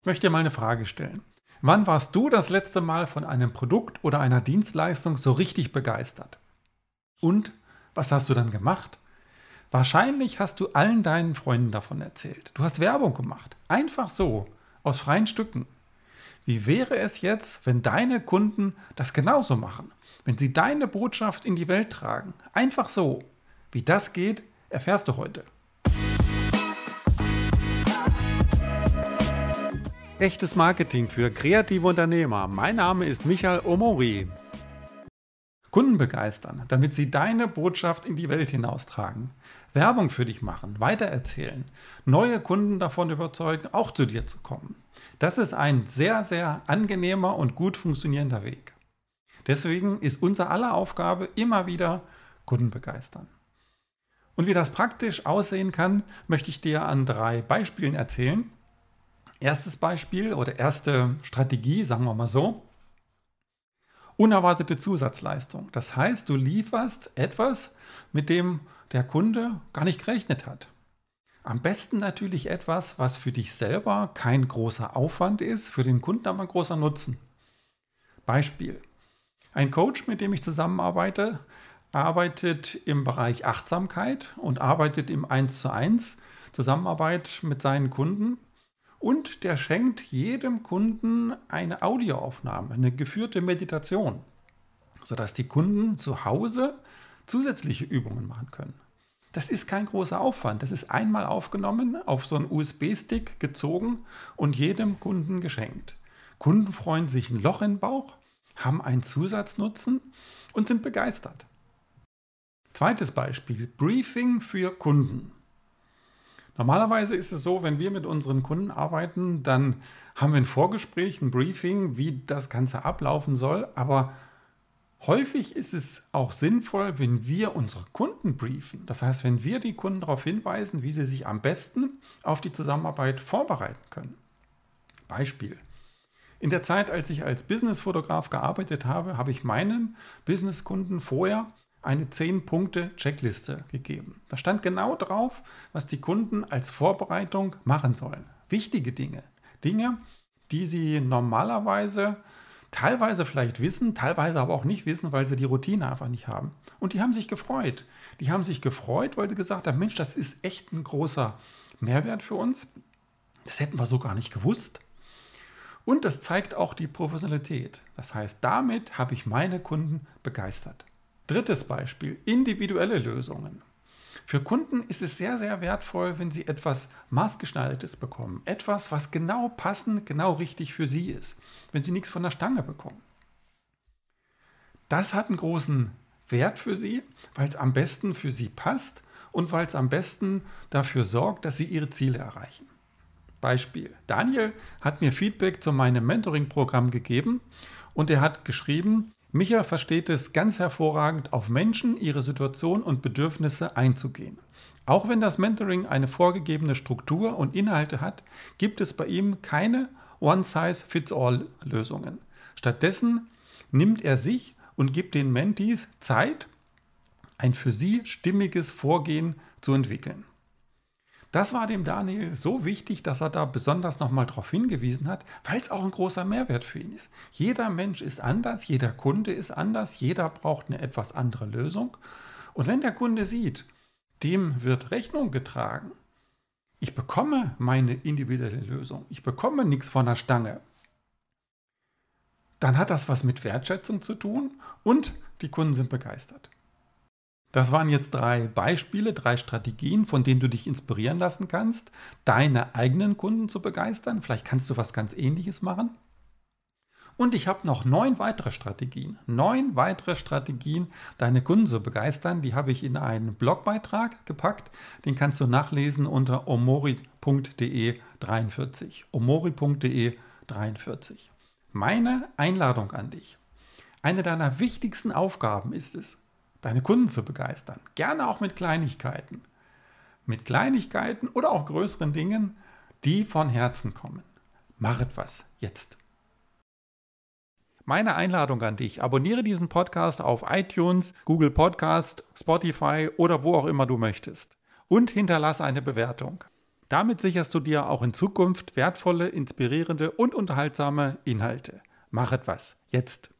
Ich möchte dir mal eine Frage stellen. Wann warst du das letzte Mal von einem Produkt oder einer Dienstleistung so richtig begeistert? Und was hast du dann gemacht? Wahrscheinlich hast du allen deinen Freunden davon erzählt. Du hast Werbung gemacht. Einfach so, aus freien Stücken. Wie wäre es jetzt, wenn deine Kunden das genauso machen? Wenn sie deine Botschaft in die Welt tragen? Einfach so. Wie das geht, erfährst du heute. Echtes Marketing für kreative Unternehmer. Mein Name ist Michael Omori. Kunden begeistern, damit sie deine Botschaft in die Welt hinaustragen. Werbung für dich machen, weitererzählen, neue Kunden davon überzeugen, auch zu dir zu kommen. Das ist ein sehr, sehr angenehmer und gut funktionierender Weg. Deswegen ist unser aller Aufgabe immer wieder Kunden begeistern. Und wie das praktisch aussehen kann, möchte ich dir an drei Beispielen erzählen, Erstes Beispiel oder erste Strategie, sagen wir mal so, unerwartete Zusatzleistung. Das heißt, du lieferst etwas, mit dem der Kunde gar nicht gerechnet hat. Am besten natürlich etwas, was für dich selber kein großer Aufwand ist, für den Kunden aber ein großer Nutzen. Beispiel. Ein Coach, mit dem ich zusammenarbeite, arbeitet im Bereich Achtsamkeit und arbeitet im 1 zu 1 Zusammenarbeit mit seinen Kunden und der schenkt jedem Kunden eine Audioaufnahme, eine geführte Meditation, sodass die Kunden zu Hause zusätzliche Übungen machen können. Das ist kein großer Aufwand. Das ist einmal aufgenommen, auf so einen USB-Stick gezogen und jedem Kunden geschenkt. Kunden freuen sich ein Loch im Bauch, haben einen Zusatznutzen und sind begeistert. Zweites Beispiel, Briefing für Kunden. Normalerweise ist es so, wenn wir mit unseren Kunden arbeiten, dann haben wir ein Vorgespräch, ein Briefing, wie das Ganze ablaufen soll. Aber häufig ist es auch sinnvoll, wenn wir unsere Kunden briefen. Das heißt, wenn wir die Kunden darauf hinweisen, wie sie sich am besten auf die Zusammenarbeit vorbereiten können. Beispiel. In der Zeit, als ich als Businessfotograf gearbeitet habe, habe ich meinen Businesskunden vorher eine 10-Punkte-Checkliste gegeben. Da stand genau drauf, was die Kunden als Vorbereitung machen sollen. Wichtige Dinge. Dinge, die sie normalerweise teilweise vielleicht wissen, teilweise aber auch nicht wissen, weil sie die Routine einfach nicht haben. Und die haben sich gefreut. Die haben sich gefreut, weil sie gesagt haben, Mensch, das ist echt ein großer Mehrwert für uns. Das hätten wir so gar nicht gewusst. Und das zeigt auch die Professionalität. Das heißt, damit habe ich meine Kunden begeistert. Drittes Beispiel, individuelle Lösungen. Für Kunden ist es sehr, sehr wertvoll, wenn sie etwas maßgeschneidertes bekommen. Etwas, was genau passend, genau richtig für sie ist. Wenn sie nichts von der Stange bekommen. Das hat einen großen Wert für sie, weil es am besten für sie passt und weil es am besten dafür sorgt, dass sie ihre Ziele erreichen. Beispiel. Daniel hat mir Feedback zu meinem Mentoring-Programm gegeben und er hat geschrieben, Micha versteht es ganz hervorragend, auf Menschen, ihre Situation und Bedürfnisse einzugehen. Auch wenn das Mentoring eine vorgegebene Struktur und Inhalte hat, gibt es bei ihm keine One-Size-Fits-All-Lösungen. Stattdessen nimmt er sich und gibt den Mentees Zeit, ein für sie stimmiges Vorgehen zu entwickeln. Das war dem Daniel so wichtig, dass er da besonders nochmal darauf hingewiesen hat, weil es auch ein großer Mehrwert für ihn ist. Jeder Mensch ist anders, jeder Kunde ist anders, jeder braucht eine etwas andere Lösung. Und wenn der Kunde sieht, dem wird Rechnung getragen, ich bekomme meine individuelle Lösung, ich bekomme nichts von der Stange, dann hat das was mit Wertschätzung zu tun und die Kunden sind begeistert. Das waren jetzt drei Beispiele, drei Strategien, von denen du dich inspirieren lassen kannst, deine eigenen Kunden zu begeistern. Vielleicht kannst du was ganz Ähnliches machen. Und ich habe noch neun weitere Strategien. Neun weitere Strategien, deine Kunden zu begeistern. Die habe ich in einen Blogbeitrag gepackt. Den kannst du nachlesen unter omori.de 43. omori.de 43. Meine Einladung an dich. Eine deiner wichtigsten Aufgaben ist es, deine Kunden zu begeistern. Gerne auch mit Kleinigkeiten. Mit Kleinigkeiten oder auch größeren Dingen, die von Herzen kommen. Mach etwas jetzt. Meine Einladung an dich, abonniere diesen Podcast auf iTunes, Google Podcast, Spotify oder wo auch immer du möchtest und hinterlasse eine Bewertung. Damit sicherst du dir auch in Zukunft wertvolle, inspirierende und unterhaltsame Inhalte. Mach etwas. Jetzt.